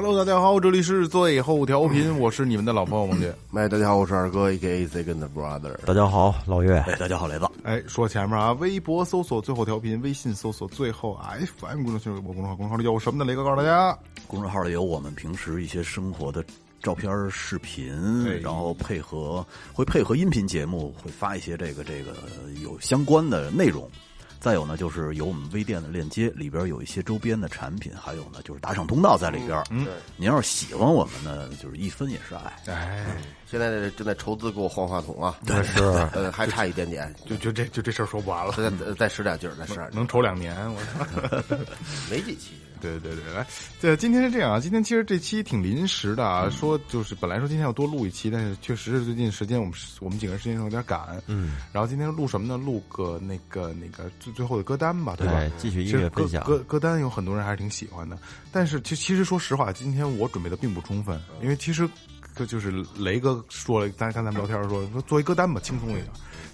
Hello，大家好，这里是最后调频，我是你们的老朋友王杰。哎，大家好，我是二哥，A K A Second Brother。大家好，老岳。哎，大家好，雷子。哎，说前面啊，微博搜索最后调频，微信搜索最后 FM 公众号，我公众号公众号里有什么呢？雷哥告诉大家，公众号里有我们平时一些生活的照片、视频，然后配合会配合音频节目，会发一些这个这个有相关的内容。再有呢，就是有我们微店的链接，里边有一些周边的产品，还有呢，就是打赏通道在里边。嗯，您要是喜欢我们呢，就是一分也是爱。哎，现在正在筹资给我换话筒啊，对，是，呃，还差一点点，就就这就这事儿说不完了，再再使点劲儿，再使点劲儿，能筹两年，我操。没几期。对对对，来，这今天是这样啊，今天其实这期挺临时的啊，说就是本来说今天要多录一期，但是确实是最近时间我们我们几个人时间有点赶，嗯，然后今天录什么呢？录个那个那个最最后的歌单吧，对吧？继续音乐分享。歌歌单有很多人还是挺喜欢的，但是其其实说实话，今天我准备的并不充分，因为其实就是雷哥说了，咱刚才聊天说说做一歌单吧，轻松一点。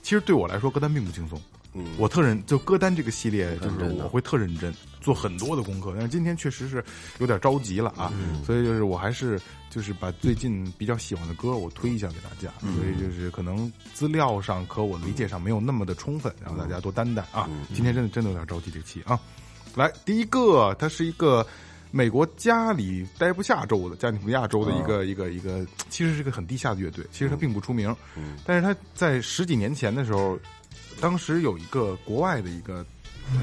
其实对我来说，歌单并不轻松。嗯，我特认就歌单这个系列，就是我会特认真做很多的功课。但是今天确实是有点着急了啊，所以就是我还是就是把最近比较喜欢的歌我推一下给大家。所以就是可能资料上和我理解上没有那么的充分，然后大家多担待啊。今天真的真的有点着急这期啊。来，第一个，它是一个美国加里待不下州的加利福尼亚州的一个一个一个，其实是个很地下的乐队，其实它并不出名，但是它在十几年前的时候。当时有一个国外的一个，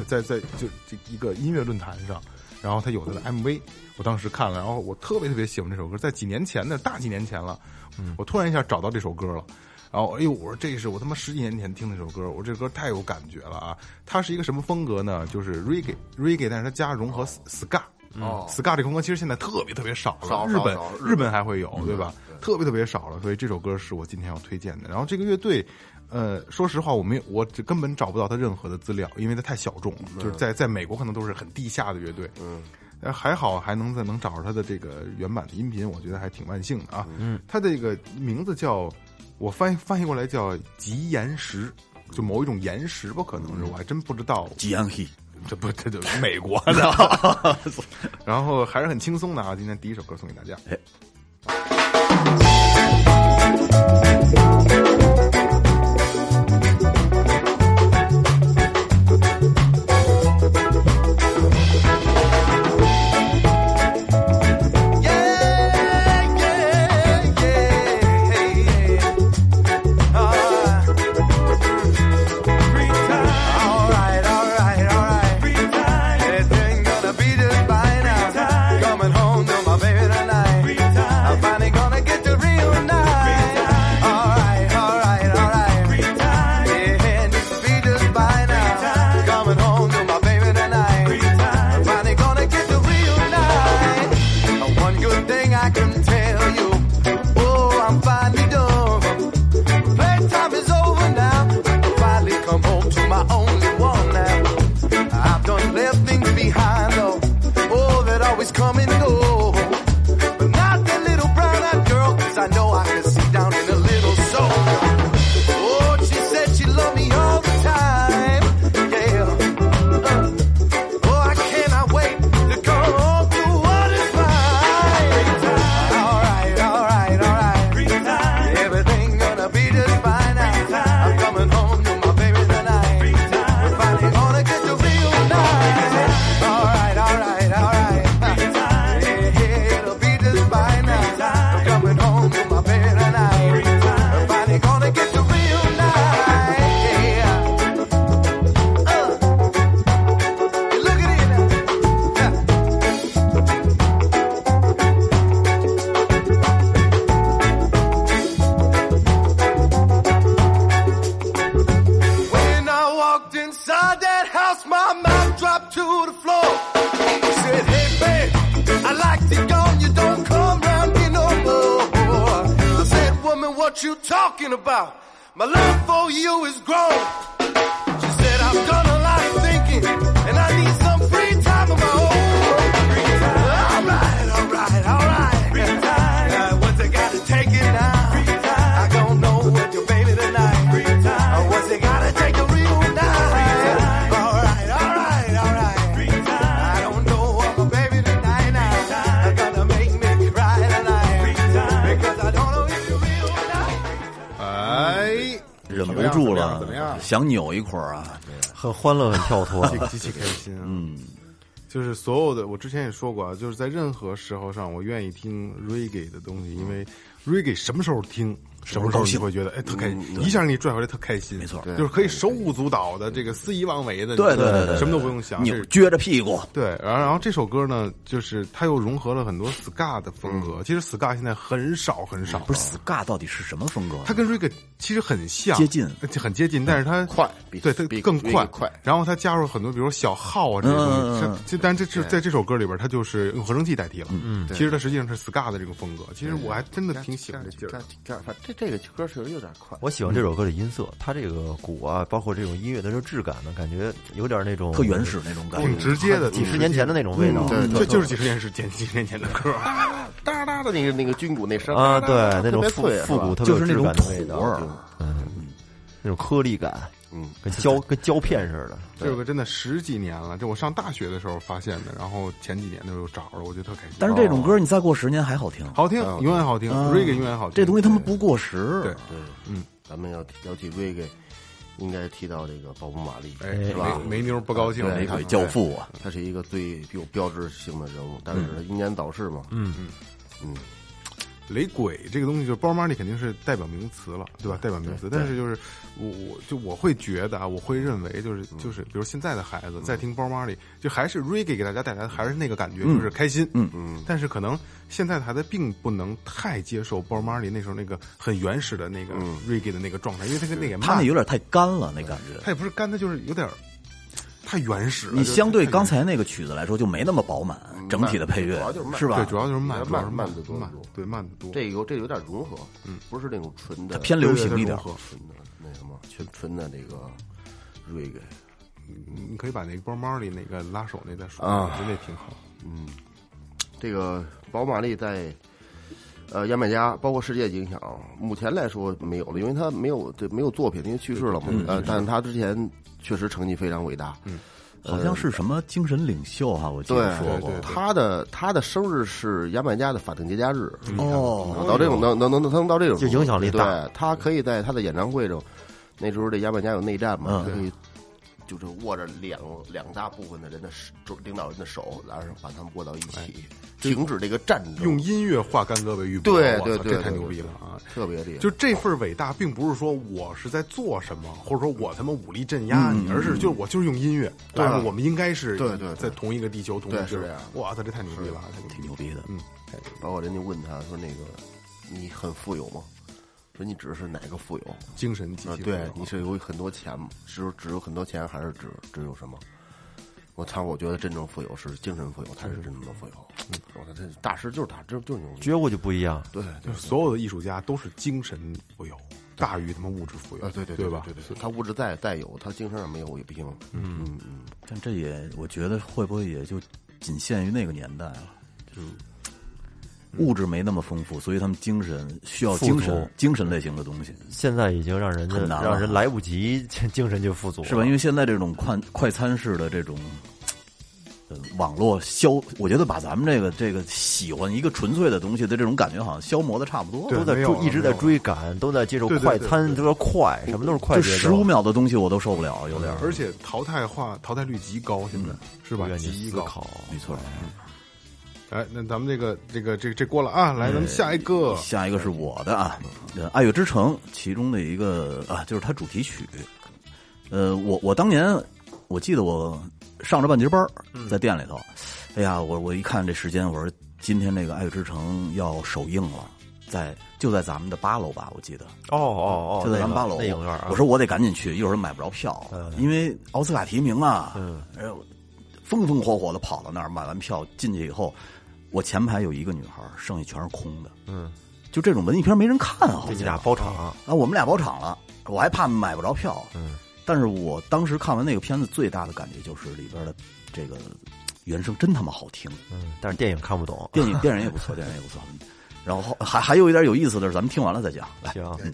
在在就这一个音乐论坛上，然后他有他的 MV，我当时看了，然后我特别特别喜欢这首歌，在几年前的大几年前了，我突然一下找到这首歌了，然后哎呦，我说这是我他妈十几年前听那首歌，我这歌太有感觉了啊！它是一个什么风格呢？就是 Reggae Reggae，但是它加融合 Ska，哦，Ska 这风格其实现在特别特别少了，日本日本还会有对吧？特别特别少了，所以这首歌是我今天要推荐的。然后这个乐队。呃，说实话，我没我这根本找不到他任何的资料，因为他太小众了。就是在在美国可能都是很地下的乐队。嗯，还好还能再能找着他的这个原版的音频，我觉得还挺万幸的啊。嗯，他这个名字叫，我翻译翻译过来叫极岩石，就某一种岩石吧，可能是我还真不知道。极岩石，这不这就是美国的。然后还是很轻松的啊，今天第一首歌送给大家。想扭一会儿啊。很欢乐，很跳脱。极 极其开心。嗯，就是所有的，我之前也说过啊，就是在任何时候上，我愿意听 reggae 的东西，因为 reggae 什么时候听。什么时候你会觉得哎特开心，一下给你拽回来特开心，没错，就是可以手舞足蹈的，这个肆意妄为的，对对对对，什么都不用想，扭撅着屁股，对，然后然后这首歌呢，就是它又融合了很多 ska 的风格，其实 ska 现在很少很少，不是 ska 到底是什么风格？它跟 reggae 其实很像，接近，很接近，但是它快，对它更快，快，然后它加入很多，比如说小号啊这些东西，就但这这在这首歌里边，它就是用合成器代替了，嗯，其实它实际上是 ska 的这个风格，其实我还真的挺喜欢这劲儿，这这个歌是。有点快，我喜欢这首歌的音色，它这个鼓啊，包括这种音乐的这个质感呢，感觉有点那种特原始那种感觉，挺直接的，几十年前的那种味道。对，这就是几十年是前几十年前的歌，哒哒的那个那个军鼓那声啊，对，那种复复古特别就是那种土味儿，嗯，那种颗粒感，嗯，跟胶 跟胶片似的。这首歌真的十几年了，就我上大学的时候发现的，然后前几年的时候找着，我觉得特开心。但是这种歌你再过十年还好听，好听，永远好听，reggae 永远好听。这东西他们不过时，对对，嗯。咱们要要提 reggae，应该提到这个鲍勃·马利，是吧？没妞不高兴，玫瑰教父啊，他是一个最有标志性的人物，但是他英年早逝嘛。嗯嗯嗯，雷鬼这个东西，就是包马利肯定是代表名词了，对吧？代表名词，但是就是我我就我会觉得啊，我会认为就是就是，比如现在的孩子在听包马利，就还是 reggae 给大家带来的还是那个感觉，就是开心。嗯嗯。但是可能现在的孩子并不能太接受包马利那时候那个很原始的那个 reggae 的那个状态，因为他跟那个他那有点太干了，那感觉。他也不是干，他就是有点。太原始了。你相对刚才那个曲子来说，就没那么饱满，整体的配乐是吧？对，主要就是慢，慢慢的多，慢对慢的多。这有这有点融合，嗯，不是那种纯的，偏流行一点，纯的那什么，纯纯的那个 reggae。你可以把那个包猫里那个拉手那再说啊，我觉得那挺好。嗯，这个宝马力在呃牙买加，包括世界影响，目前来说没有了，因为他没有对没有作品，因为去世了嘛。呃，但是他之前。确实成绩非常伟大，嗯，好像是什么精神领袖哈，我记得说过。他的他的生日是牙买加的法定节假日哦，到这种能能能能到这种就影响力大。他可以在他的演唱会中，那时候这牙买加有内战嘛，可以就是握着两两大部分的人的手，领导人的手，然后把他们握到一起。停止这个战争，用音乐化干戈为玉帛，对对对，这太牛逼了啊！特别厉害。就这份伟大，并不是说我是在做什么，或者说我他妈武力镇压你，而是就是我就是用音乐。对，我们应该是对对，在同一个地球，同一个是这样。哇他，这太牛逼了，挺牛逼的。嗯，包括人家问他说：“那个你很富有吗？”说你指的是哪个富有？精神极其对，你是有很多钱吗？是只有很多钱，还是只只有什么？我操！我觉得真正富有是精神富有，才是真正的富有。嗯，我操，这大师就是他，这就是觉悟就不一样。对，就所有的艺术家都是精神富有大于他妈物质富有。啊，对对对吧？对对对，他物质再再有，他精神上没有也不行。嗯嗯嗯。但这也，我觉得会不会也就仅限于那个年代了？就物质没那么丰富，所以他们精神需要精神精神类型的东西。现在已经让人很难，让人来不及精神就富足，是吧？因为现在这种快快餐式的这种，呃，网络消，我觉得把咱们这个这个喜欢一个纯粹的东西的这种感觉，好像消磨的差不多，都在追，一直在追赶，都在接受快餐，都要快，什么都是快。这十五秒的东西我都受不了，有点。而且淘汰化淘汰率极高，现在是吧？极高，没错。哎，那咱们这个这个这这过了啊，来，咱们下一个，下一个是我的啊，《爱乐之城》其中的一个啊，就是它主题曲。呃，我我当年我记得我上着半截班在店里头，哎呀，我我一看这时间，我说今天这个《爱乐之城》要首映了，在就在咱们的八楼吧，我记得。哦哦哦，就在咱们八楼那影院。我说我得赶紧去，一会儿买不着票，因为奥斯卡提名啊，嗯，风风火火的跑到那儿买完票进去以后。我前排有一个女孩，剩下全是空的。嗯，就这种文艺片没人看，好像这你俩包场，啊，我们俩包场了，我还怕买不着票。嗯，但是我当时看完那个片子，最大的感觉就是里边的这个原声真他妈好听。嗯，但是电影看不懂。电影电影也不错，电影也不错。然后还还有一点有意思的是，咱们听完了再讲。来，行，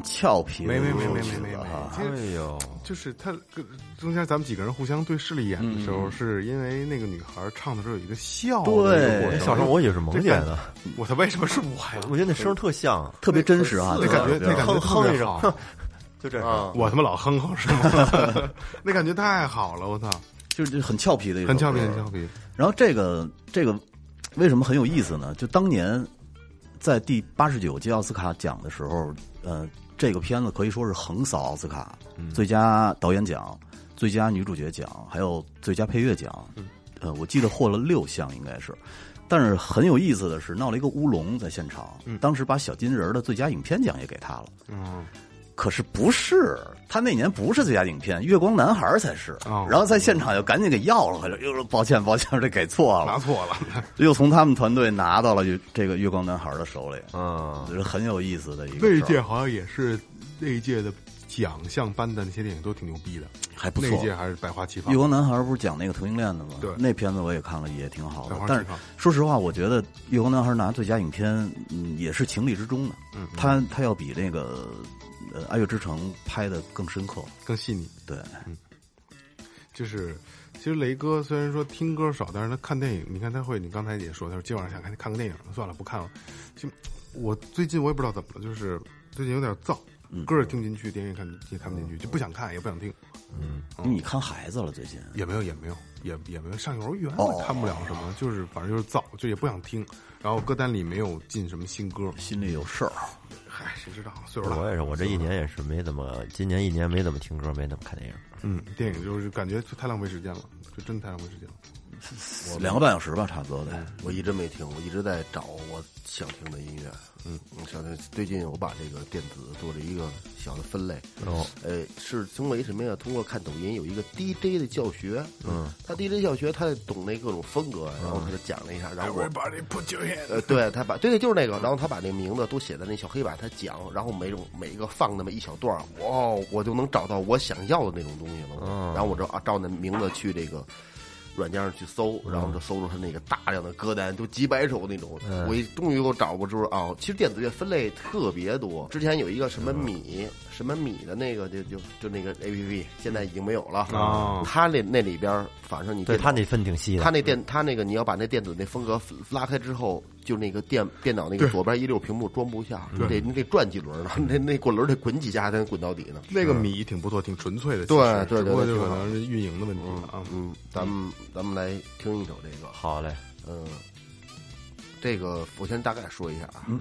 很俏皮的没没没没没曲子没没哈，其实哎呦，就是他跟中间咱们几个人互相对视了一眼的时候，是因为那个女孩唱的时候有一个笑的一个对过程。小时候我以为是萌姐的，我他为什么是我呀？我觉得那声儿特像，特别真实啊，那感觉对那感觉哼哼一声特别好，就这样。啊，我他妈老哼哼是吗？那感觉太好了，我操，就是很俏皮的一首很俏皮，很俏皮。然后这个这个为什么很有意思呢？就当年在第八十九届奥斯卡奖的时候，呃，这个片子可以说是横扫奥斯卡，最佳导演奖、最佳女主角奖，还有最佳配乐奖。呃，我记得获了六项，应该是。但是很有意思的是，闹了一个乌龙在现场，当时把小金人的最佳影片奖也给他了。嗯，可是不是，他那年不是最佳影片，《月光男孩》才是。哦然后在现场又赶紧给要了回来，又说抱歉抱歉，这给错了，拿错了。又从他们团队拿到了这个《月光男孩》的手里，嗯，这是很有意思的一个那一届好像也是那一届的奖项颁的那些电影都挺牛逼的，还不错那一。届还是百花齐放月。光男孩不是讲那个同性恋的吗？对那片子我也看了，也挺好的但是说实话，我觉得《月光男孩》拿最佳影片，嗯，也是情理之中的。嗯，他他要比那个呃《爱乐之城》拍的更深刻。更细腻。对，嗯就是，其实雷哥虽然说听歌少，但是他看电影，你看他会，你刚才也说，他说今晚上想看看个电影，算了，不看了。就我最近我也不知道怎么了，就是最近有点燥，嗯歌也听不进去，电影也看也看不进去，就不想看，也不想听，因为你看孩子了最近。也没有也没有也也没有上幼儿园哦，看不了什么，就是反正就是燥，就也不想听，然后歌单里没有进什么新歌，心里有事儿，嗨，谁知道，岁数大。我也是，我这一年也是没怎么，今年一年没怎么听歌，没怎么看电影。嗯，电影就是感觉太浪费时间了，就真的太浪费时间了。两个半小时吧，差不多的。我一直没听，我一直在找我想听的音乐。嗯，我想听。最近我把这个电子做了一个小的分类。哦，呃，是通过什么呀？通过看抖音有一个 DJ 的教学。嗯，他 DJ 教学，他懂那各种风格，然后他就讲了一下，然后我 Everybody put your hand。呃，对他把对对就是那个，然后他把那名字都写在那小黑板，他讲，然后每种每一个放那么一小段儿，哇，我就能找到我想要的那种东西了。嗯然后我就啊照那名字去这个软件上去搜，然后就搜出他那个大量的歌单，就几百首那种。嗯我一终于给我找不出啊，其实电子乐分类特别多。之前有一个什么米、什么米的那个，就就就那个 A P P，现在已经没有了。哦。他那那里边，反正你对他那分挺细的，他那电，他那个你要把那电子那风格拉开之后，就那个电电脑那个左边一溜屏幕装不下，你得你得转几轮呢，那那滚轮得滚几下才能滚到底呢。那个米挺不错，挺纯粹的。对对对只不过就对挺好可能是运营的问题了啊。嗯，咱们咱们来听一首这个，好嘞，嗯，这个我先大概说一下啊，嗯，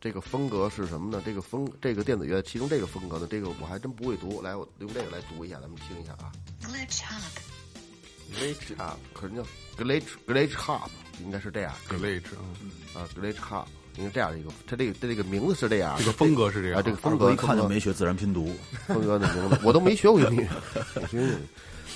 这个风格是什么呢？这个风这个电子乐，其中这个风格呢，这个我还真不会读，来，我用这个来读一下，咱们听一下啊。Glitch hop. Glitch Hop，可能叫 Glitch Glitch Hop，应该是这样。这位置啊，啊，Glitch Hop，应该这样一个，它这个它这个名字是这样，这个风格是这样啊，这个风格一看就没学自然拼读，风格的名字，我都没学过英语，英语。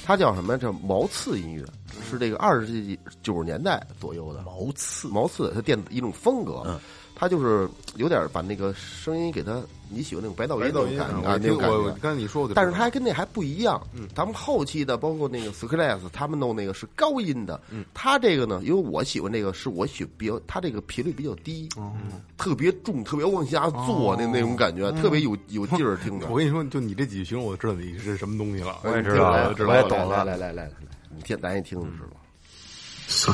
它叫什么？叫毛刺音乐，是这个二十世纪九十年代左右的毛刺毛刺，它电子一种风格。嗯它就是有点把那个声音给他，你喜欢那种白噪音感觉啊，那我。刚才你说我就，但是他还跟那还不一样，嗯，咱们后期的包括那个 Skrillex 他们弄那个是高音的，嗯，他这个呢，因为我喜欢这个是我喜比较，他这个频率比较低，哦，特别重，特别往下坐那那种感觉，特别有有劲儿听着。我跟你说，就你这几句形容，我知道你是什么东西了。我也知道我也懂了来来来来来，你听，咱也听就知道。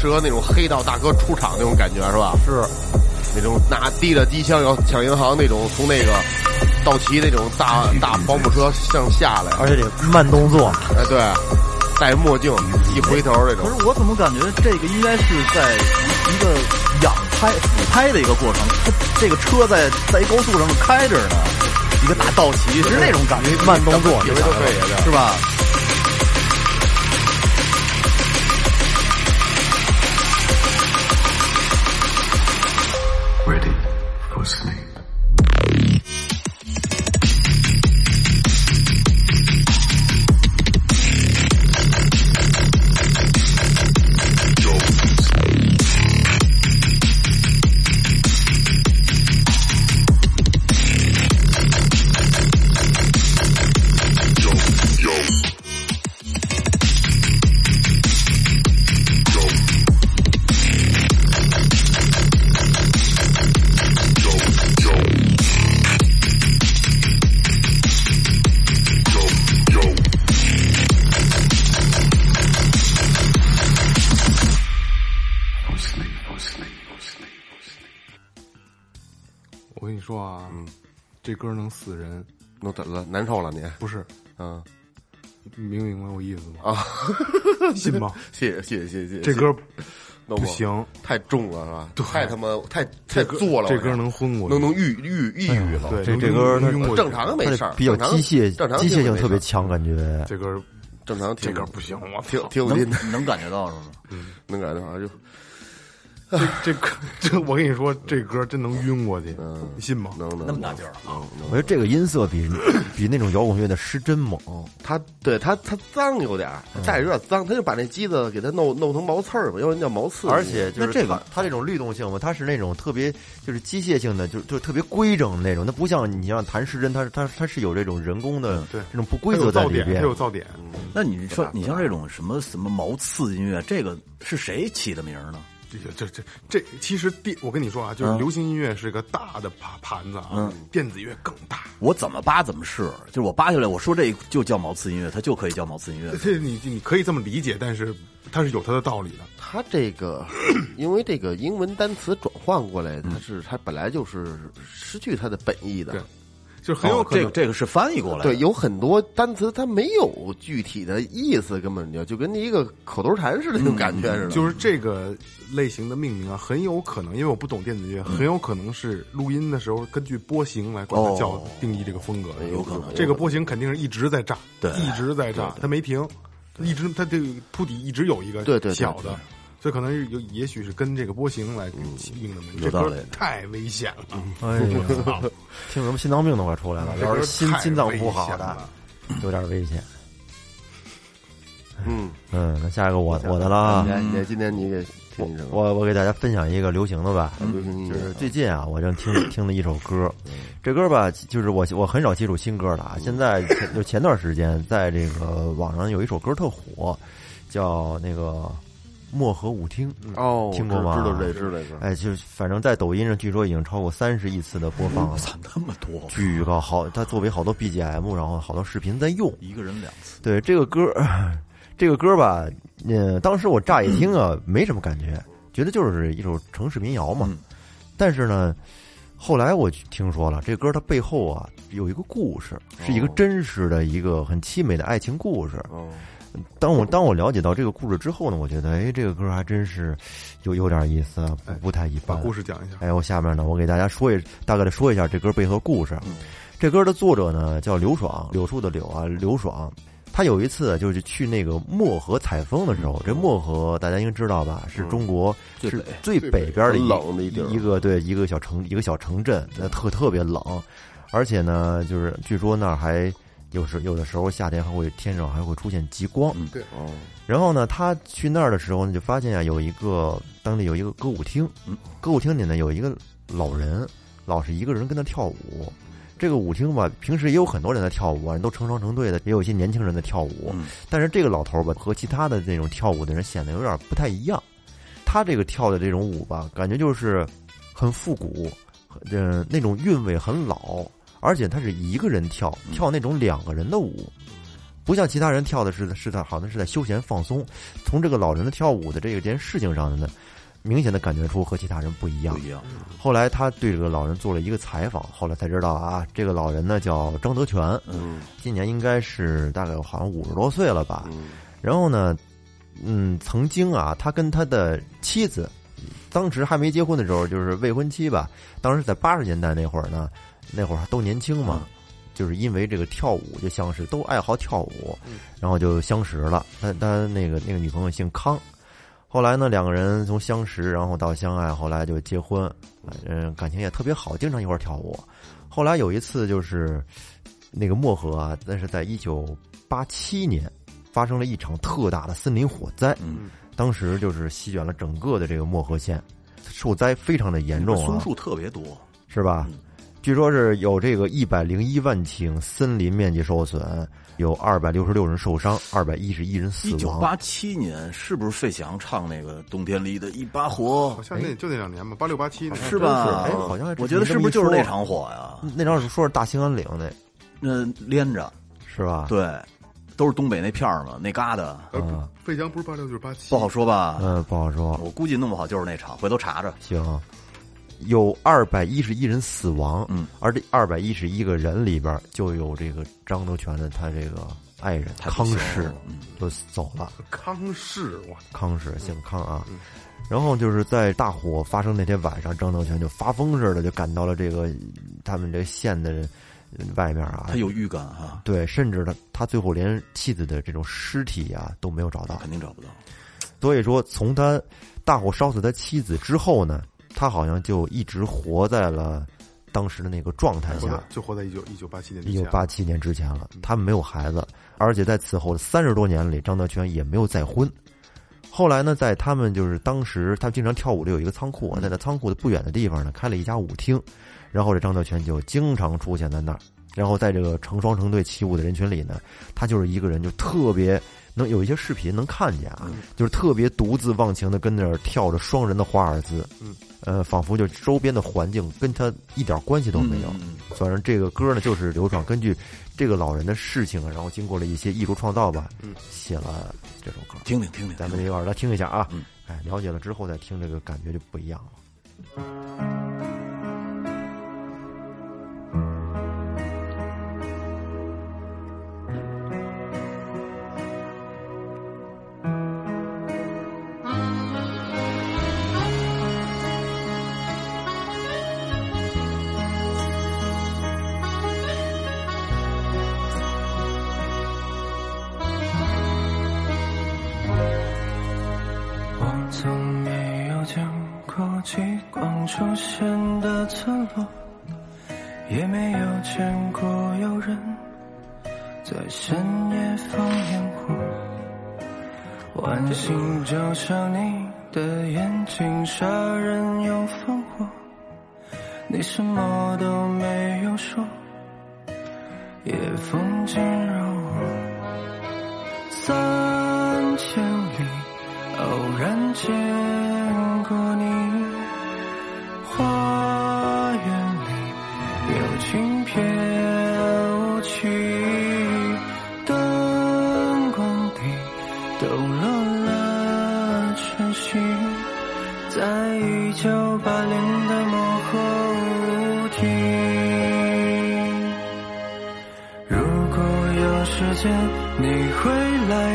适合那种黑道大哥出场那种感觉，是吧？是，那种拿提着机枪要抢银行那种，从那个道奇那种大大保姆车向下来，而且得慢动作，哎，对，戴墨镜一回头那种可，是我怎么感觉这个应该是在一个仰拍俯拍的一个过程，它这个车在在一高速上开着呢，一个大道奇是那种感觉，慢动作，以为都可以的。是吧？歌能死人，那怎么了？难受了你？不是？嗯你明明白我意思吗？啊，信吗？谢谢谢谢谢谢。这歌不不，行，太重了是吧？对太他妈太太做了，这歌能昏过去，能能抑郁抑郁了。对，这这歌正常的没它事儿，比较机械，正常机械性特别强，感觉。这歌正常听这歌不行，我挺操！挺有劲的，能能感觉到是吗？能感觉到就这歌，这我跟你说，这歌真能晕过去，你信吗？能能那么大劲儿啊！我觉得这个音色比比那种摇滚乐的失真猛。他对他他脏有点儿，带着有点脏，他就把那机子给他弄弄成毛刺儿吧，要不然叫毛刺。而且就是这个它它这种律动性嘛，它是那种特别就是机械性的，就就特别规整那种。它不像你像弹失真，它它它是有这种人工的对这种不规则噪点，它在里边。有噪点。那你说，你像这种什么什么毛刺音乐，这个是谁起的名儿呢？这个这这这，其实电，我跟你说啊，就是嗯流行音乐是个大的盘盘子啊，嗯电子乐更大。我怎么扒怎么是，就是我扒下来，我说这就叫毛刺音乐，它就可以叫毛刺音乐。这你你可以这么理解，但是它是有它的道理的。它这个，因为这个英文单词转换过来，它是它本来就是失去它的本意的对。就很有哦可能、这个这个是翻译过来的，对，有很多单词它没有具体的意思，根本就就跟一个口头禅似的那种感觉似的。就是这个类型的命名啊，很有可能，因为我不懂电子乐，很有可能是录音的时候根据波形来管它叫哦定义这个风格的。有可能这个波形肯定是一直在炸，对一直在炸，它没停，一直它这个铺底一直有一个对对对小的。所以可能是有，也许是跟这个波形来起命的名。这歌有道理太危险了，哎呀，听什么心脏病都快出来了。要是心心脏不好的，有点危险。嗯，嗯，那下一个我我的了啊今天你给我我给大家分享一个流行的吧，流行就是最近啊，我正听 听了一首歌，这歌吧，就是我我很少接触新歌的啊。现在前就前段时间在这个网上有一首歌特火，叫那个《漠河舞厅》。哦，听过吗知道这知道这个。哎，就是反正在抖音上，据说已经超过三十亿次的播放了，我操，那么多，巨高。好，它作为好多 BGM，然后好多视频在用。一个人两次，对这个歌，这个歌吧，呃，当时我乍一听啊，没什么感觉，觉得就是一首城市民谣嘛。嗯但是呢，后来我听说了，这歌它背后啊有一个故事，是一个真实的一个很凄美的爱情故事。哦，当我当我了解到这个故事之后呢，我觉得，哎，这个歌还真是有有点意思，不不太一般。把故事讲一下。哎，我下面呢，我给大家说一大概的说一下这歌背后故事。这歌的作者呢叫刘爽，柳树的柳啊，刘爽。他有一次就是去那个漠河采风的时候，这漠河大家应该知道吧，是中国是最北边的一很冷的一地一个对一个小城一个小城镇，那特特别冷，而且呢，就是据说那儿还有时有的时候夏天还会天上还会出现极光。嗯对哦，然后呢，他去那儿的时候呢，就发现啊，有一个当地有一个歌舞厅，嗯，歌舞厅里呢有一个老人，老是一个人跟他跳舞。这个舞厅吧，平时也有很多人在跳舞啊，人都成双成对的，也有一些年轻人在跳舞。嗯但是这个老头儿吧，和其他的那种跳舞的人显得有点不太一样。他这个跳的这种舞吧，感觉就是很复古，呃，那种韵味很老，而且他是一个人跳，跳那种两个人的舞。不像其他人跳的是是在好像是在休闲放松，从这个老人的跳舞的这个件事情上呢，明显的感觉出和其他人不一样不。一样。后来他对这个老人做了一个采访，后来才知道啊，这个老人呢叫张德全，嗯今年应该是大概好像五十多岁了吧。嗯然后呢，嗯，曾经啊，他跟他的妻子，当时还没结婚的时候，就是未婚妻吧。当时在八十年代那会儿呢，那会儿都年轻嘛，就是因为这个跳舞就相识，都爱好跳舞，然后就相识了。他他那个那个女朋友姓康，后来呢，两个人从相识，然后到相爱，后来就结婚，嗯，感情也特别好，经常一块儿跳舞。后来有一次就是那个漠河啊，那是在一九八七年发生了一场特大的森林火灾，嗯，当时就是席卷了整个的这个漠河县，受灾非常的严重啊，松树特别多，是吧？据说是有这个一百零一万顷森林面积受损，有二百六十六人受伤，二百一十一人死亡。一九八七年是不是费翔唱那个冬天里的一把火好？像那就那两年吧，八六八七那是吧？哎好像还我觉得是不是就是那场火呀？那场是说是大兴安岭那那连着，是吧？对，都是东北那片儿嘛，那旮瘩嗯费翔不是八六就是八七，不好说吧？嗯，不好说。我估计弄不好就是那场，回头查查。行，有二百一十一人死亡，嗯，而这二百一十一个人里边就有这个张德全的他这个爱人康氏嗯就走了。康氏哇，康氏姓康啊。然后就是在大火发生那天晚上，张德全就发疯似的就赶到了这个他们这县的呃外面啊。他有预感啊，对，甚至他他最后连妻子的这种尸体啊都没有找到。肯定找不到。所以说，从他大火烧死他妻子之后呢，他好像就一直活在了当时的那个状态下。就活在一九一九八七年一九八七年之前了，他们没有孩子，而且在此后的三十多年里，张德全也没有再婚。后来呢，在他们就是当时他们经常跳舞的有一个仓库啊，在那仓库的不远的地方呢，开了一家舞厅，然后这张德全就经常出现在那儿，然后在这个成双成对起舞的人群里呢，他就是一个人就特别能有一些视频能看见啊，就是特别独自忘情的跟那儿跳着双人的华尔兹，嗯，呃，仿佛就周边的环境跟他一点关系都没有。反正这个歌呢，就是刘爽根据这个老人的事情啊，然后经过了一些艺术创造吧，嗯写了这首歌。听听听听，咱们一块儿来听一下啊，嗯哎，了解了之后再听，这个感觉就不一样了。极光出现的村落，也没有见过有人在深夜放烟火。晚星就像你的眼睛，杀人又放火，你什么都没有说，夜风惊扰我。三千里。偶然见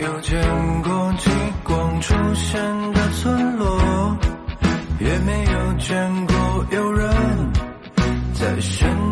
有见过极光出现的村落，也没有见过有人在深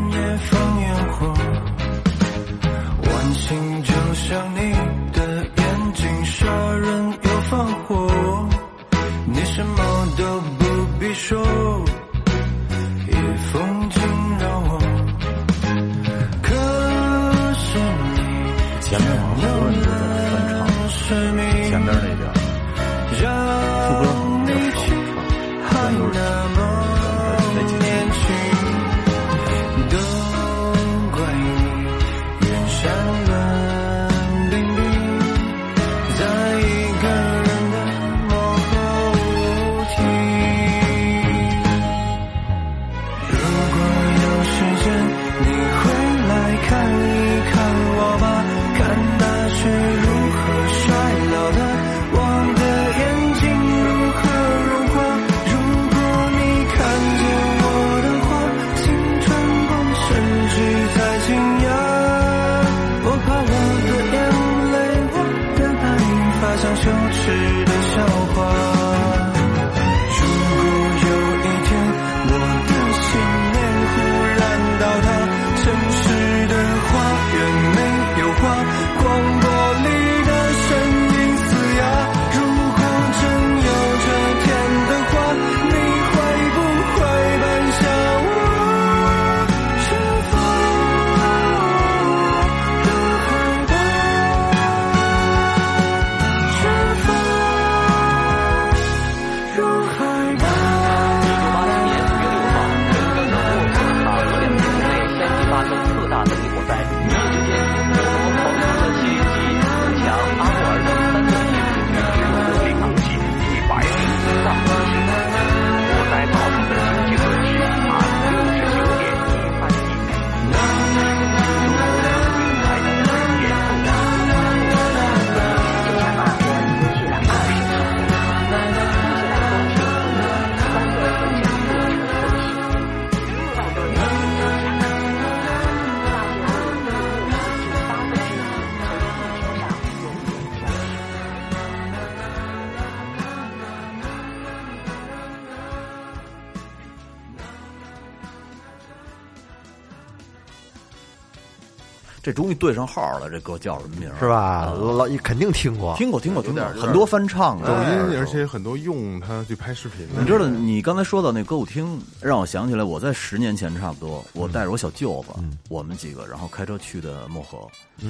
对上号了，这歌叫什么名儿？是吧？啊老肯定听过，听过，听过，听过很多翻唱的抖。音，而且很多用它去拍视频的。你知道，你刚才说到那歌舞厅，让我想起来，我在十年前差不多，我带着我小舅子，我们几个，然后开车去的漠河。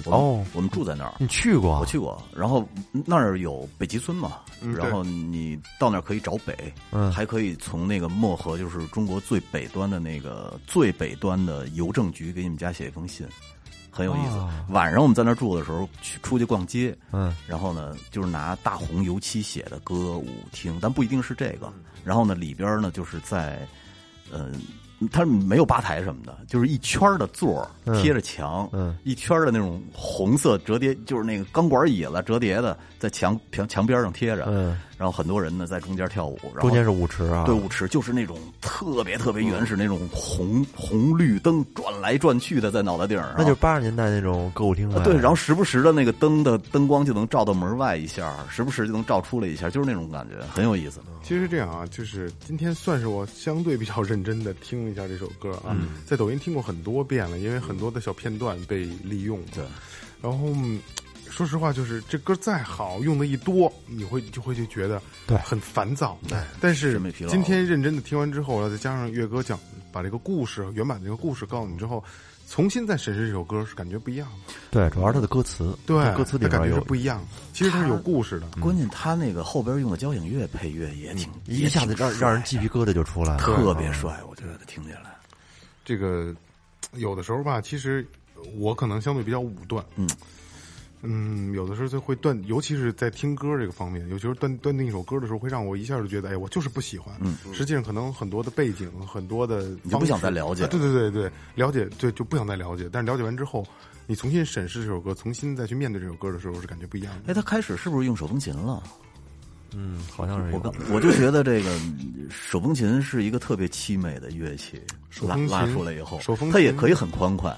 哦我们住在那儿，你去过？我去过。然后那儿有北极村嘛，然后你到那儿可以找北，嗯还可以从那个漠河，就是中国最北端的那个最北端的邮政局给你们家写一封信。很有意思。哦晚上我们在那儿住的时候，去出去逛街，嗯，然后呢，就是拿大红油漆写的歌舞厅，但不一定是这个。然后呢，里边呢就是在，呃，它没有吧台什么的，就是一圈儿的座贴着墙，嗯一圈儿的那种红色折叠，就是那个钢管椅子折叠的，在墙墙墙边上贴着，嗯，然后很多人呢在中间跳舞，然后中间是舞池啊，对，舞池就是那种特别特别原始那种红红绿灯转来转去的在脑袋顶上，那就是八十年代那种歌舞厅呗。啊对，然后时不时的那个灯的灯光就能照到门外一下，时不时就能照出来一下，就是那种感觉，很有意思。其实是这样啊，就是今天算是我相对比较认真的听了一下这首歌啊，嗯在抖音听过很多遍了，因为很多的小片段被利用。对，然后嗯说实话，就是这歌再好，用的一多，你会就会就觉得对很烦躁。但是今天认真的听完之后，然后再加上岳哥讲把这个故事原版这个故事告诉你之后，重新再审视这首歌是感觉不一样的。对，主要是它的歌词，对，歌词里感觉是不一样的。其实它是有故事的。关键他那个后边用的交响乐配乐也挺，一下子让让人鸡皮疙瘩就出来了。特别帅，我觉得听起来。这个有的时候吧，其实我可能相对比较武断，嗯嗯，有的时候就会断，尤其是在听歌这个方面，尤其是断断定一首歌的时候，会让我一下就觉得，哎，我就是不喜欢。嗯，实际上可能很多的背景，很多的你就不想再了解啊对对对对，了解对就不想再了解，但是了解完之后，你重新审视这首歌，重新再去面对这首歌的时候，是感觉不一样的。哎，他开始是不是用手风琴了？嗯，好像是我刚我就觉得这个手风琴是一个特别凄美的乐器，手风琴拉出来以后手风，琴它也可以很欢快。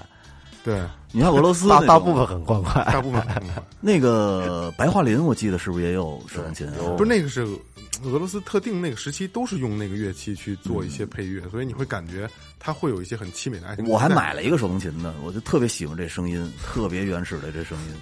对，你看俄罗斯大大部分很欢快，大部分很快那个白桦林，我记得是不是也有手风琴啊？不是那个是俄罗斯特定那个时期都是用那个乐器去做一些配乐，所以你会感觉它会有一些很凄美的爱情。我还买了一个手风琴呢，我就特别喜欢这声音，特别原始的这声音。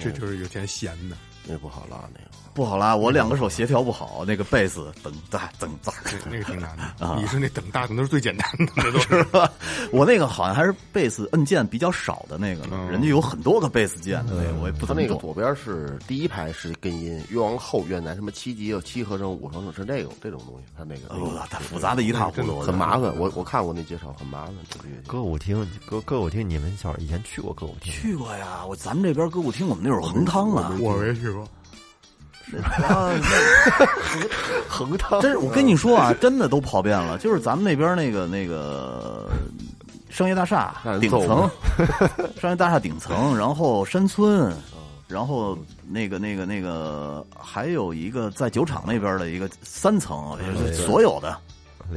这就是有钱闲的。那不好拉那个。不好拉，我两个手协调不好，那个贝斯噔哒噔哒，那个挺难的。啊你是那等大的，那是最简单的，那都是。吧？我那个好像还是贝斯按键比较少的那个呢，人家有很多个贝斯键的那个，我也不它那个。左边是第一排是根音，越往后越难，什么七级有七和声、五和声是这种这种东西，它那个那哦，它复杂的一塌糊涂，很麻烦。我我看过那介绍，很麻烦。歌舞厅，歌歌舞厅，你们小时候以前去过歌舞厅？去过呀，我咱们这边歌舞厅，我们那会儿横汤啊，我没去过，啊，横汤真是我跟你说啊，真的都跑遍了。就是咱们那边那个那个商业大厦顶层，商业大厦顶层，然后山村，然后那个那个那个还有一个在酒厂那边的一个三层，就是所有的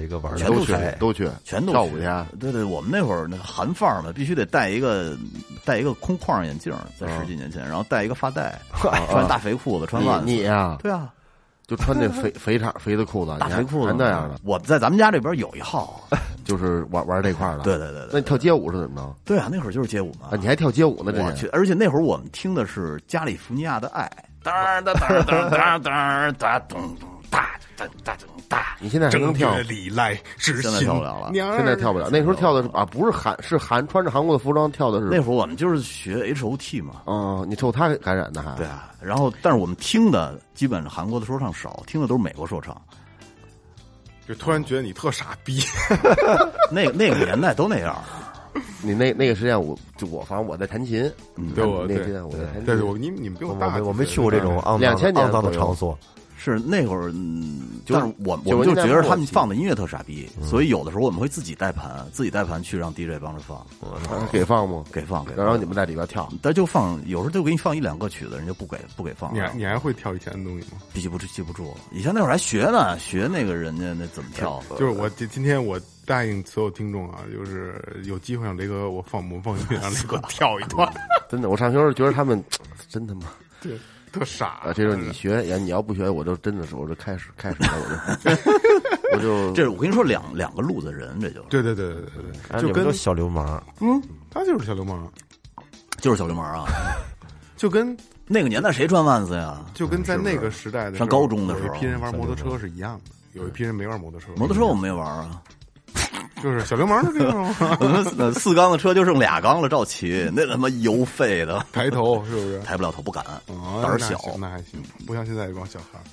一个玩儿全都去都去，全都跳舞去。啊对对，我们那会儿那韩范儿嘛，必须得戴一个戴一个空框眼镜，在十几年前，然后戴一个发带，穿大肥裤子，穿袜子。你你呀，对啊，就穿那肥肥衩肥的裤子，大肥裤子那样的，我在咱们家这边有一号。就是玩玩这块儿的。对对对对那跳街舞是怎么着？对啊，那会儿就是街舞嘛啊，。你还跳街舞呢？这是我去，而且那会儿我们听的是加利福尼亚的爱，当当当当当当当咚咚哒噔哒噔哒。你现在还能跳？礼赖是现在跳不了了现在跳不了。那时候跳的是啊，不是韩，是韩穿着韩国的服装跳的是。那会儿我们就是学 H O T 嘛，嗯，你受他感染的还？对啊。然后，但是我们听的基本上韩国的说唱少，听的都是美国说唱。就突然觉得你特傻逼。那那个年代都那样，你那那个时间我就我反正我在弹琴，对我对那个时间我在弹琴，对，我你你们比我我大我没去过这种肮2000年脏肮脏的场所，是那会儿，嗯，就但是我我们就觉得他们放的音乐特傻逼，嗯所以有的时候我们会自己带盘，自己带盘去让 DJ 帮着放，啊给放吗？给放给放。然后你们在里边跳，但就放，有时候就给你放一两个曲子，人家不给不给放你还，你还会跳以前的东西吗？记不住记不住。以前那会儿还学呢，学那个人家那怎么跳，就是我今今天我答应所有听众啊，就是有机会让雷哥我放我们放音乐，让雷哥 跳一段，真的，我上学时候觉得他们 真他妈对，特傻啊！这时候你学，呀，你要不学，我就真的是我就开始开始了，我就 我就这我跟你说两两个路子人，这就对对对对对对，就跟小流氓，嗯，他就是小流氓，就是小流氓啊。就跟那个年代谁穿万子呀？就跟在那个时代的上高中的时候有一批人玩摩托车是一样的，有一批人没玩摩托车，摩托车我们没玩啊，就是小流氓的地方嘛，我们四四缸的车就剩俩缸了，赵琦 那他妈油费的，抬头是不是？抬不了头，不敢，哦胆儿小。那那还行，不像现在这帮小孩儿。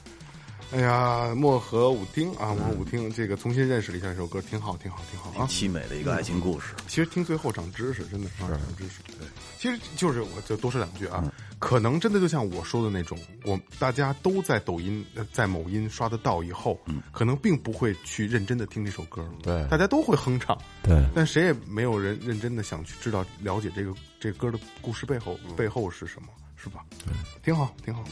哎呀，漠河舞厅啊，漠河舞厅，这个重新认识了一下这首歌，挺好，挺好，挺好啊。凄美的一个爱情故事。其实听最后长知识，真的是，长知识。对，其实就是我就多说两句啊，可能真的就像我说的那种，我大家都在抖音、呃在某音刷得到以后，可能并不会去认真的听这首歌，对。大家都会哼唱，对，但谁也没有人认真的想去知道了解这个这歌的故事背后背后是什么，是吧？对，挺好，挺好。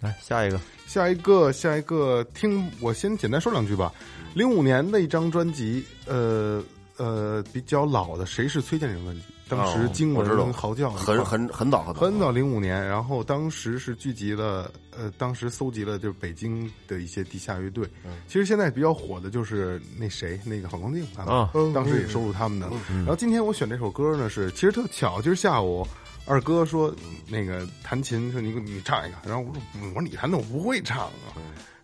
来下一个，下一个，下一个，听我先简单说两句吧。零五年的一张专辑，呃呃，比较老的《谁是崔健》这个问题，当时哦经我知道文嚎叫很很很早很早很早零五年，然后当时是聚集了，呃，当时搜集了就是北京的一些地下乐队。其实现在比较火的就是那谁，那个反光镜啊当时也收录他们的。然后今天我选这首歌呢，是其实特巧，今儿下午。二哥说：“那个弹琴，说你你唱一个。”然后我说：“嗯我说你弹的我不会唱啊。”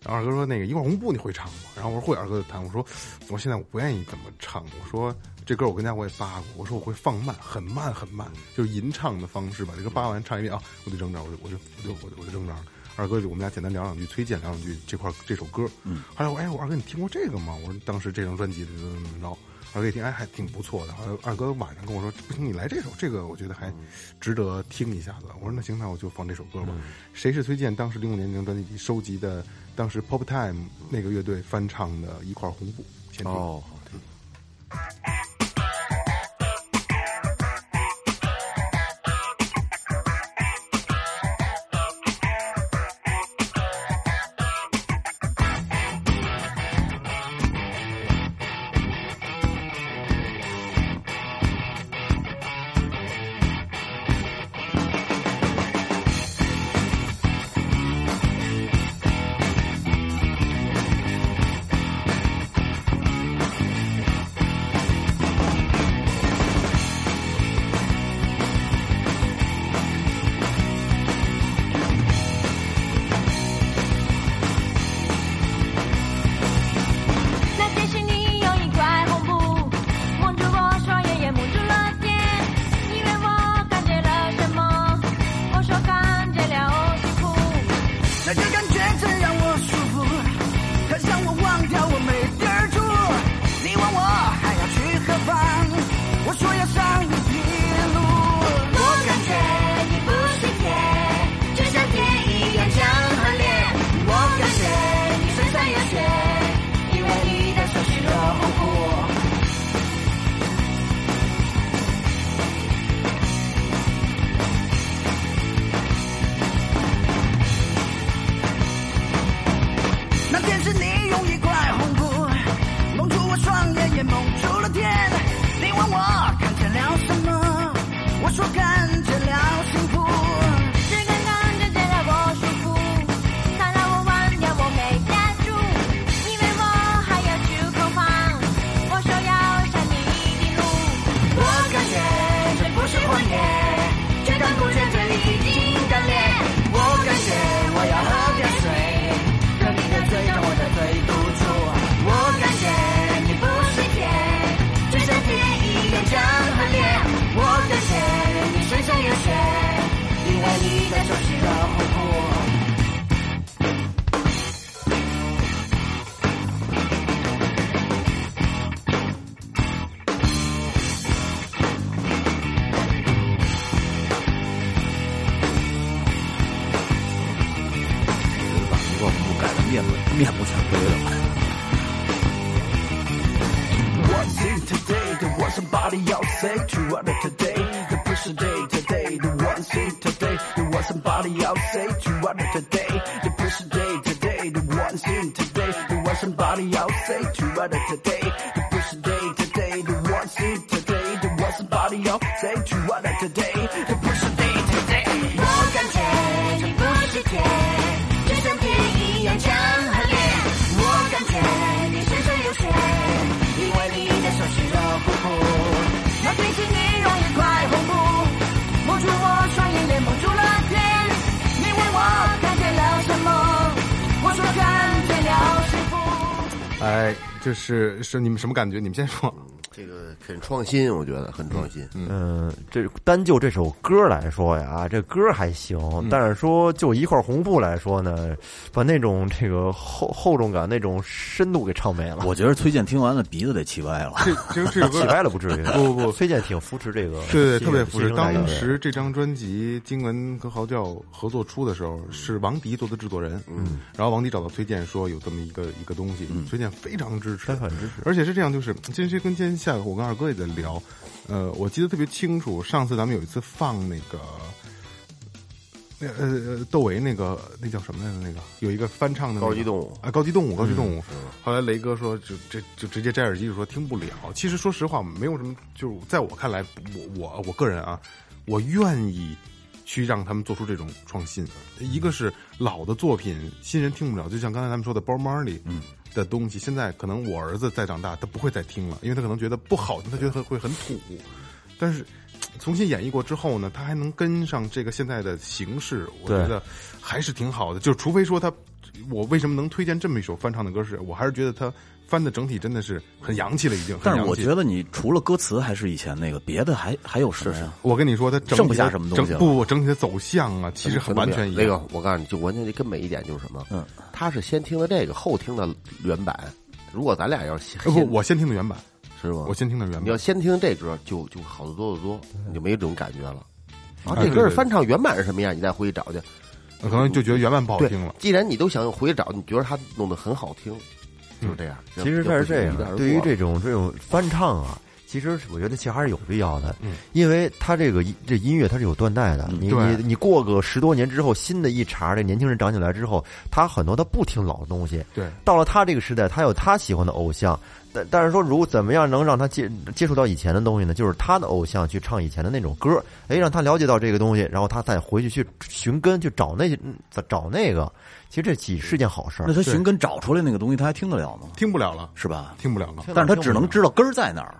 然后二哥说：“那个一块红布你会唱吗？”然后我说：“会。”二哥就弹。我说：“我现在我不愿意怎么唱。我说这歌我跟家我也扒过。我说我会放慢，很慢很慢，就是吟唱的方式把这个扒完唱一遍啊，我就扔这儿，我就我就我就我就我就扔这儿。二哥就我们俩简单聊两句，推荐聊两句这块这首歌。嗯，后来我哎，我二哥你听过这个吗？我说当时这张专辑怎么怎么着。二哥一听，哎，还挺不错的。后来二哥晚上跟我说：“不行，你来这首，这个我觉得还值得听一下子。”我说：“那行，那我就放这首歌吧。谁是崔健？当时零五年这张专辑里收集的，当时 Pop Time 那个乐队翻唱的一块红布。先听。哦，好听。是你们什么感觉？你们先说。这个很创新，我觉得很创新。嗯，这单就这首歌来说呀，这歌还行，但是说就一块红布来说呢，把那种这个厚厚重感、那种深度给唱没了。我觉得崔健听完了鼻子得气歪了。这这个这首 歌起歪了不至于，不不不，崔健挺扶持这个，对对，特别扶持。当时这张专辑金文和嚎叫合作出的时候，是王迪做的制作人，嗯，然后王迪找到崔健说有这么一个一个东西，崔健非常支持，非常支持而且是这样，就是今天跟今天下午我跟二哥也在聊，呃，我记得特别清楚，上次咱们有一次放那个。那呃呃，窦唯那个那叫什么来着？那个有一个翻唱的、那个、高级动物啊，高级动物，高级动物。后来雷哥说，就这就直接摘耳机就说听不了。其实说实话，没有什么，就是在我看来，我我我个人啊，我愿意去让他们做出这种创新。一个是老的作品，新人听不了，就像刚才咱们说的 Bob Marley 的东西，现在可能我儿子再长大，他不会再听了，因为他可能觉得不好听，他觉得会会很土。但是重新演绎过之后呢，他还能跟上这个现在的形式，我觉得还是挺好的。就除非说他，我为什么能推荐这么一首翻唱的歌是，我还是觉得他翻的整体真的是很洋气了，已经。但是我。觉得你除了歌词还是以前那个，别的还还有什么呀？我跟你说，他剩不下什么东西不，整体的走向啊，其实很完全一样。那个，我告诉你，就完全的根本一点就是什么？嗯，他是先听的这个，后听的原版。如果咱俩要是不，我先听的原版，是吗？我先听的原版。你要先听这歌，就就好得多得多，你就没这种感觉了。啊，这歌是翻唱原版是什么样？你再回去找去。可能就觉得原版不好听了。，既然你都想回去找，你觉得他弄得很好听，就是这样。其实他是这样对于这种这种翻唱啊，其实我觉得其实还是有必要的，嗯因为它这个这音乐它是有断代的，你你你过个十多年之后，新的一茬这年轻人长起来之后，他很多他不听老东西，对，到了他这个时代，他有他喜欢的偶像，但但是说如怎么样能让他接接触到以前的东西呢？就是他的偶像去唱以前的那种歌，哎，让他了解到这个东西，然后他再回去去寻根去找那嗯找那个，其实这几是件好事儿那。他寻根找出来那个东西，他还听得了吗？听不了了，是吧？听不了了。但是他只能知道根儿在哪儿。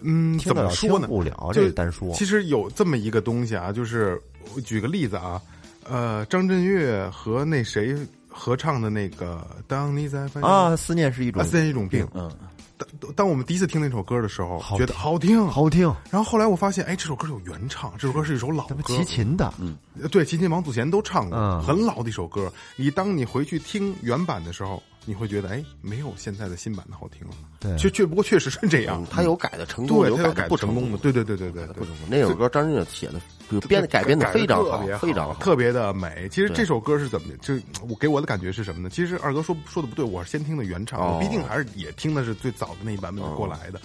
嗯，怎么说呢？听不了，单说。其实有这么一个东西啊，就是我举个例子啊，呃，张震岳和那谁合唱的那个《当你在翻啊，思念是一种啊，思念是一种病。嗯，当当我们第一次听那首歌的时候，觉得好听，好听，然后后来我发现，哎，这首歌有原唱，这首歌是一首老歌，齐秦的，嗯对，齐秦、王祖贤都唱过，嗯很老的一首歌。你当你回去听原版的时候，你会觉得，哎，没有现在的新版的好听了。对确确不过确实是这样嗯，他有改的成功，对，有他改改的不成功的，对对对对对对不成。功。那首歌张震岳写的，就编的改编的非常好，非常好。特别的美。其实这首歌是怎么？就我给我的感觉是什么呢？其实二哥说说的不对，我是先听的原唱，毕竟还是也听的是最早的那一版本过来的。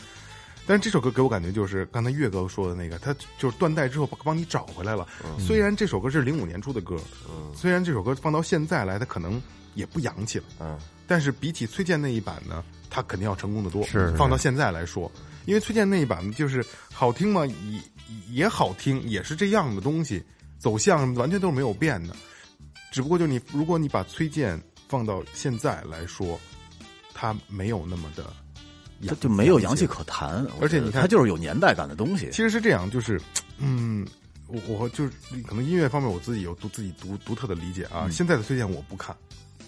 但是这首歌给我感觉就是刚才岳哥说的那个，他就是断代之后帮你找回来了。虽然这首歌是零五年出的歌，虽然这首歌放到现在来，它可能也不洋气了，嗯，但是比起崔健那一版呢，他肯定要成功的多。是是放到现在来说，因为崔健那一版就是好听嘛，也也好听，也是这样的东西，走向完全都是没有变的。只不过就你，如果你把崔健放到现在来说，他没有那么的他，就没有洋气。可谈。而且你看他就是有年代感的东西其。实是这样，就是，嗯，我我就是可能音乐方面我自己有独自己独独特的理解啊。现在的崔健我不看，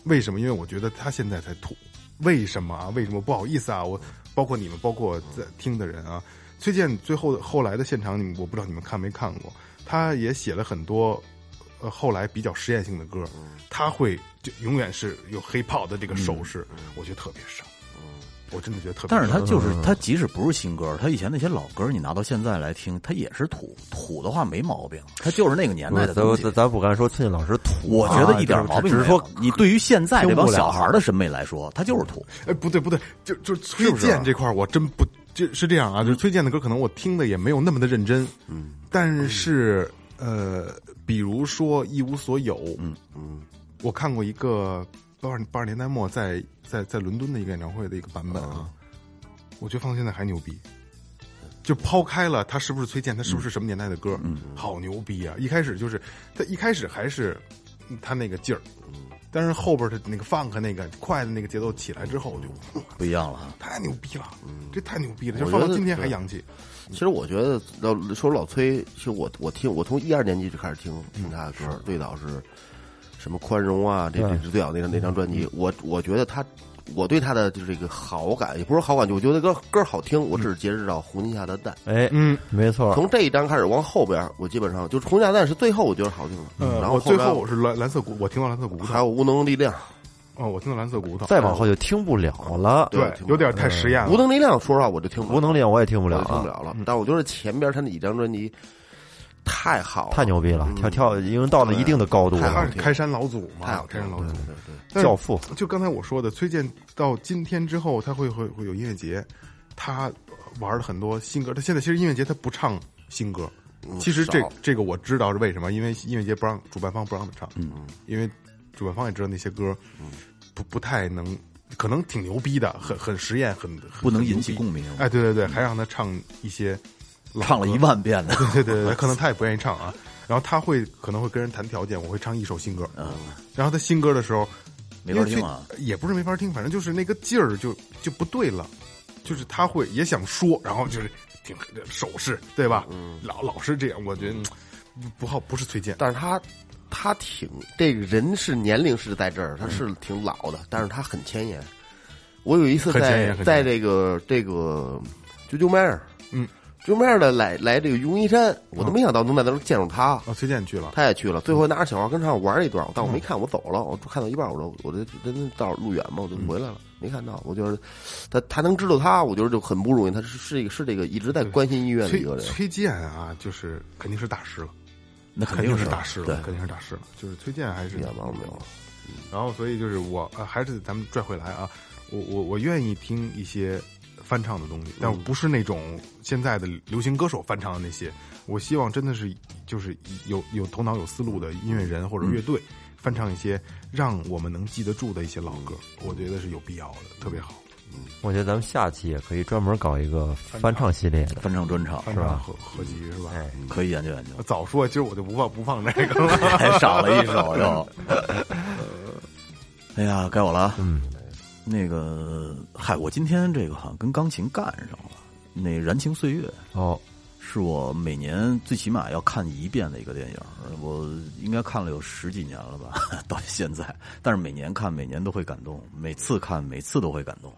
为什么？因为我觉得他现在才土。为什么啊？为什么？不好意思啊，我包括你们，包括在听的人啊，崔健最后后来的现场，你们我不知道你们看没看过，他也写了很多。呃，后来比较实验性的歌，他会就永远是有黑炮的这个手势，我觉得特别上，我真的觉得特别。但是他就是他，即使不是新歌，他以前那些老歌，你拿到现在来听，他也是土土的话没毛病，他就是那个年代的东西咱咱。不敢说崔健老师土啊，我觉得一点毛病。只是说你对于现在这帮小孩的审美来说，他就是土。哎，不对不对，就就崔健这块儿我真不就是这样啊，就是崔健的歌，可能我听的也没有那么的认真，嗯但是呃，比如说《一无所有》，嗯嗯，我看过一个八十八十年代末在在在伦敦的一个演唱会的一个版本啊，我觉得放到现在还牛逼。就抛开了他是不是崔健，他是不是什么年代的歌，嗯好牛逼啊！一开始就是他一开始还是他那个劲儿，但是后边的那个 funk 那个快的那个节奏起来之后就不一样了啊。太牛逼了，这太牛逼了，就放到今天还洋气。其实我觉得老说老崔，其实我我听我从一二年级就开始听听他的歌，最早是什么宽容啊，这这是最好那张那张专辑。我我觉得他，我对他的就是这个好感，也不是好感，就我觉得歌歌好听。我只是截止到《红旗下的蛋》，哎，嗯，没错，从这一张开始往后边，我基本上就是《红旗下的蛋》是最后我觉得好听的，嗯，然后我最后是蓝蓝色骨，我听到蓝色骨头，还有无能力量，哦，我听到蓝色骨头，再往后就听不了了。对，有点太实验了。无能力量，说实话我就听不了无能力量我也听不了听不了了。但我觉得前边他那几张专辑太好了，太牛逼了，跳跳已经到了一定的高度了。开山老祖嘛太好，开山老祖。对。对对。教父。就刚才我说的，崔健到今天之后，他会会会有音乐节，他玩了很多新歌。他现在其实音乐节他不唱新歌，其实这这个我知道是为什么，因为音乐节不让主办方不让他唱，嗯，因为主办方也知道那些歌不不太能，可能挺牛逼的，很很实验，很很不能引起共鸣。哎，对对对，还让他唱一些唱了一万遍的，对对对，可能他也不愿意唱啊。然后他会可能会跟人谈条件，我会唱一首新歌。嗯，然后他新歌的时候，没法听啊。也不是没法听，反正就是那个劲儿就就不对了，就是他会也想说，然后就是挺手势，对吧？嗯老老是这样，我觉得不不好，不是崔健。但是他他挺这个人是年龄是在这儿，他是挺老的，但是他很前沿。我有一次在在这个这个啾啾麦儿，嗯，啾啾麦儿的来来这个云一山，我都没想到能在那儿见着他。啊，崔健去了，他也去了，最后拿着小号跟唱玩了一段，但我没看，我走了，我看到一半，我说我这真到路远嘛，我就回来了，没看到。我觉得他他能知道他，我觉得就很不容易。他是是一个是这个一直在关心音乐的崔一个人。崔健啊，就是肯定是大师了，那肯肯定是是大师了，肯定是大师了。就是崔健还是一点毛病没有。然后，所以就是我呃，还是咱们拽回来啊，我我我愿意听一些翻唱的东西，但不是那种现在的流行歌手翻唱的那些。我希望真的是就是有有头脑、有思路的音乐人或者乐队翻唱一些让我们能记得住的一些老歌，我觉得是有必要的，特别好。我觉得咱们下期也可以专门搞一个翻唱系列的。翻唱专场是吧合合集是吧？哎，可以研究研究，早说，今儿我就不放不放这个了。还 少了一首又。哎呀，该我了啊。嗯，那个，嗨，我今天这个好像跟钢琴干上了。那《燃情岁月》哦，是我每年最起码要看一遍的一个电影，我应该看了有十几年了吧，到现在。但是每年看，每年都会感动，每次看，每次都会感动，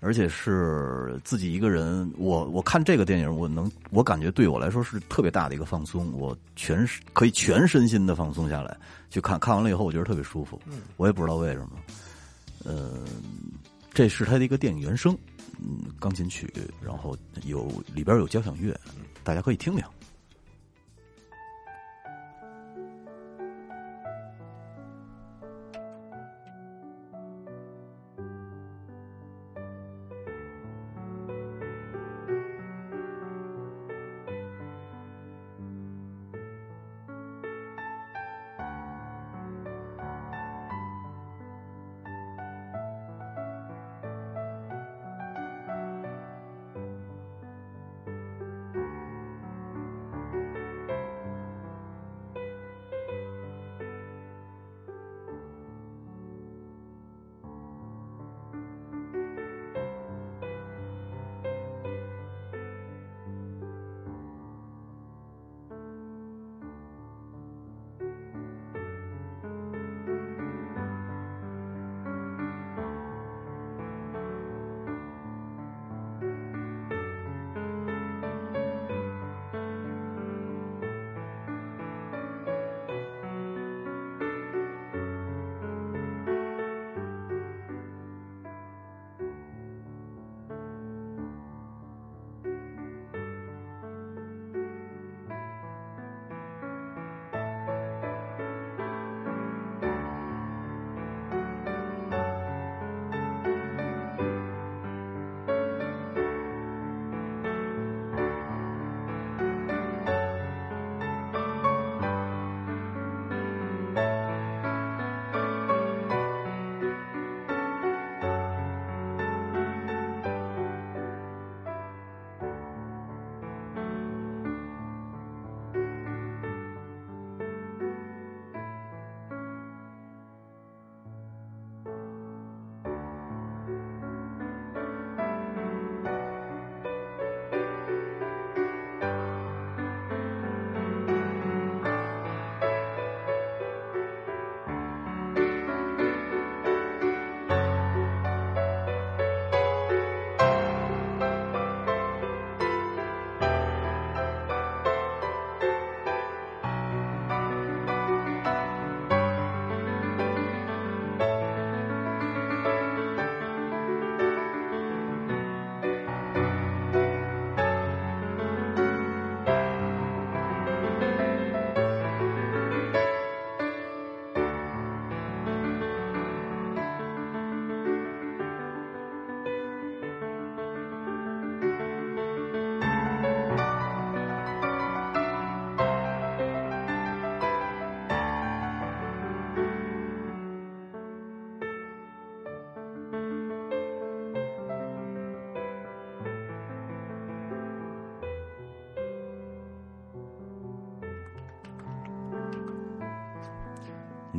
而且是自己一个人。我我看这个电影，我能，我感觉对我来说是特别大的一个放松，我全可以全身心的放松下来去看。看完了以后，我觉得特别舒服。我也不知道为什么。呃，这是他的一个电影原声，嗯，钢琴曲，然后有里边有交响乐，大家可以听听。「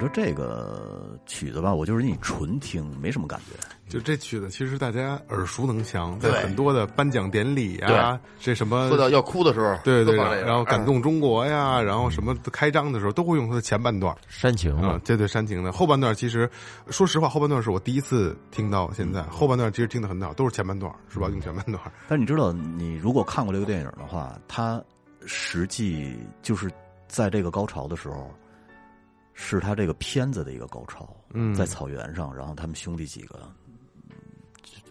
你说这个曲子吧，我就是你纯听没什么感觉。就这曲子，其实大家耳熟能详，在对很多的颁奖典礼啊，这什么说到要哭的时候，对对然后感动中国呀，然后什么开张的时候都会用它的前半段煽情嘛啊，，对对煽情的后半段，其实说实话，后半段是我第一次听到，现在后半段其实听的很好，都是前半段是吧？用前半段，但你知道，你如果看过这个电影的话，它实际就是在这个高潮的时候，是他这个片子的一个高潮。嗯在草原上，然后他们兄弟几个，嗯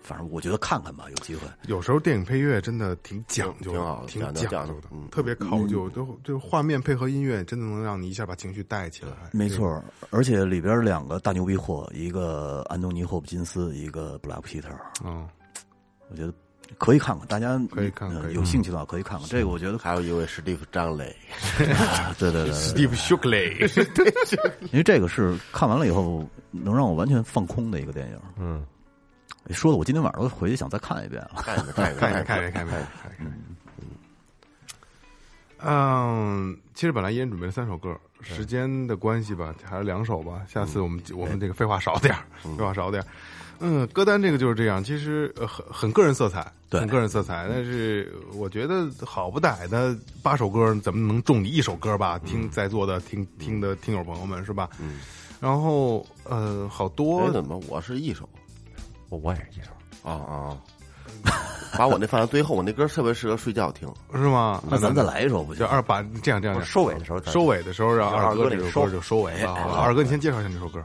反正我觉得看看吧，有机会。有时候电影配乐真的挺讲究挺好的，挺讲究讲究的嗯，特别考究，就就画面配合音乐，真的能让你一下把情绪带起来。没错，而且里边两个大牛逼货，一个安东尼·霍普金斯，一个布拉克·皮特，嗯，我觉得可以看看，大家可以看看有兴趣的话可以看看。这个我觉得，还有一位史蒂夫·张磊，对对对，Steve Shockley，因为这个是看完了以后能让我完全放空的一个电影。嗯，说的我今天晚上都回去想再看一遍了。看一看看一看，看看一看，看一看，看一看。嗯，其实本来一人准备了三首歌，时间的关系吧，还是两首吧。下次我们我们这个废话少点儿，废话少点儿。嗯，歌单这个就是这样，其实呃很很个人色彩，对很个人色彩。但是我觉得好不歹的八首歌，怎么能中你一首歌吧？听在座的听听的听友朋友们是吧？嗯。然后呃，好多哎，怎么我是一首我我也是一首。啊啊，把我那放到最后，我那歌特别适合睡觉听。是吗？那咱再来一首不行？就二把这样这样这样收尾的时候收尾的时候让让二二哥收首歌就收尾二哥，你先介绍一下这首歌。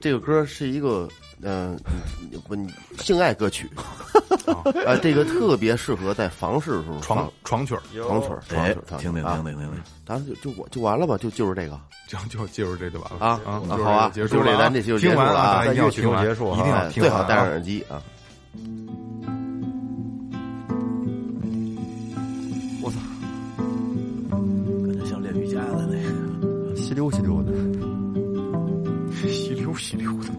这个歌是一个嗯、呃不你性爱歌曲，啊，这个特别适合在房事的时候床放床曲儿，床曲儿，床听听听听听听。当然就就我就完了吧，就就是这个。就就就是这就完了啊啊！啊就是好啊就是这结束了啊，咱这就结束听完了啊一定要在乐曲听完，结束啊一定要好戴上耳机啊。我操感觉像练瑜伽的那个。吸溜吸溜的。吸溜吸溜的。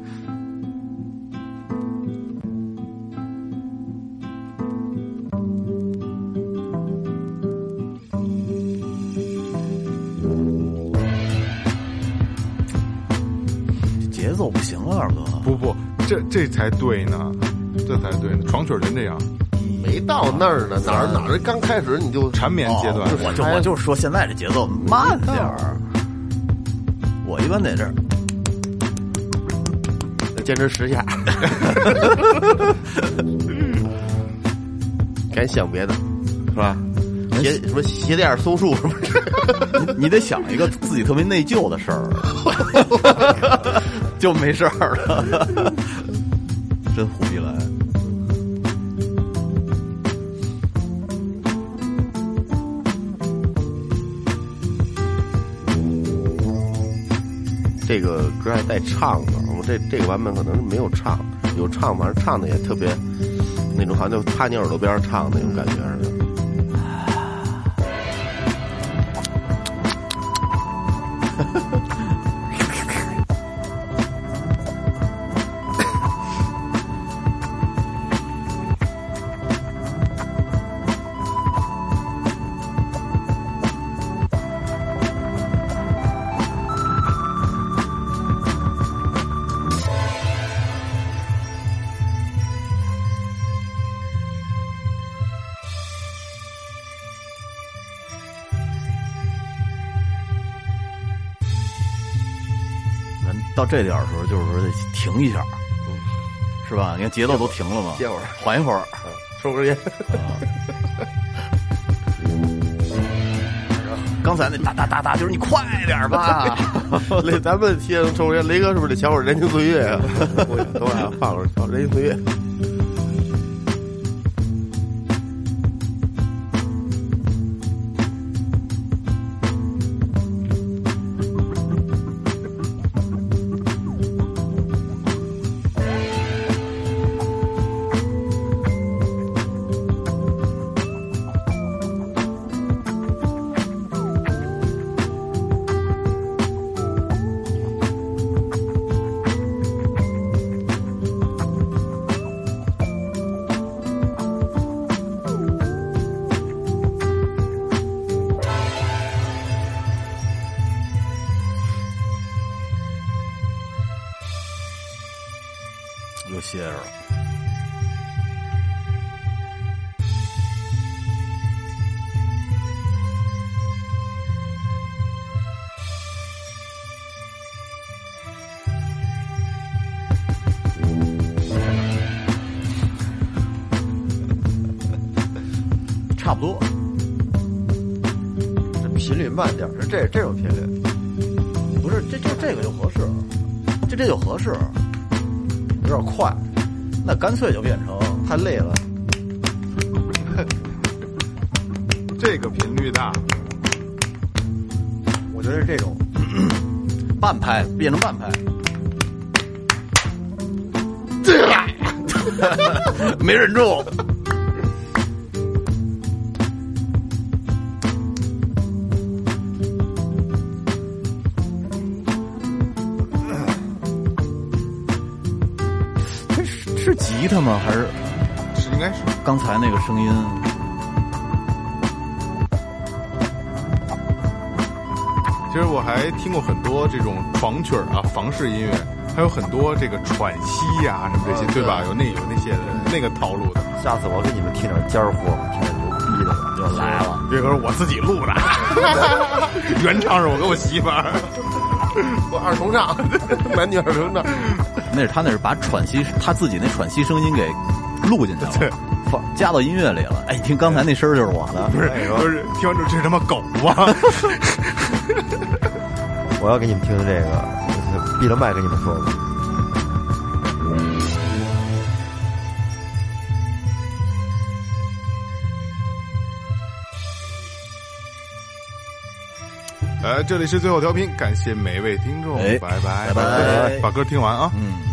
节奏不行啊，二哥。不不，这这才对呢，这才对呢。床曲儿真这样，没到那儿呢，哪儿哪儿刚开始你就缠绵阶段哦，我就我就是说现在这节奏慢点儿。我一般在这儿，坚持十下，赶紧想别的，是吧？鞋什么鞋垫松树什么的，你得想一个自己特别内疚的事儿，就没事儿了。真胡逼来。这个歌还带唱的，我这这个版本可能是没有唱，有唱，反正唱的也特别那种，好像就趴你耳朵边上唱那种感觉似的。这点儿的时候，就是说得停一下，是吧？你看节奏都停了嘛，歇会儿缓一会儿。抽根烟，刚才那哒哒哒哒，就是你快点儿吧。雷，咱们先抽根烟，雷哥是不是得瞧 会儿《人情岁月》啊？我等会儿啊放会儿瞧《人情岁月》。多，这频率慢点，是这这种频率。不是这就这个就合适，这这就合适，有点快，那干脆就变成太累了。这个频率大，我觉得是这种，半拍变成半拍，没忍住。刚才那个声音？其实我还听过很多这种床曲儿啊，房式音乐，还有很多这个喘息呀、什么这些，对吧？有那有那些的那个套路的。下次我给你们听点尖儿货，听点牛逼的。就来了，这歌是我自己录的，原唱是我跟我媳妇儿。我二重唱，男女二重唱，那是他那是把喘息他自己那喘息声音给录进去了，对放加到音乐里了。哎，听刚才那声儿就是我的，不是不是，听完之后这是他妈狗啊！我要给你们听听这个，闭了麦跟你们说吧。呃，这里是最后调频，感谢每位听众，哎拜拜拜拜把歌听完啊。嗯。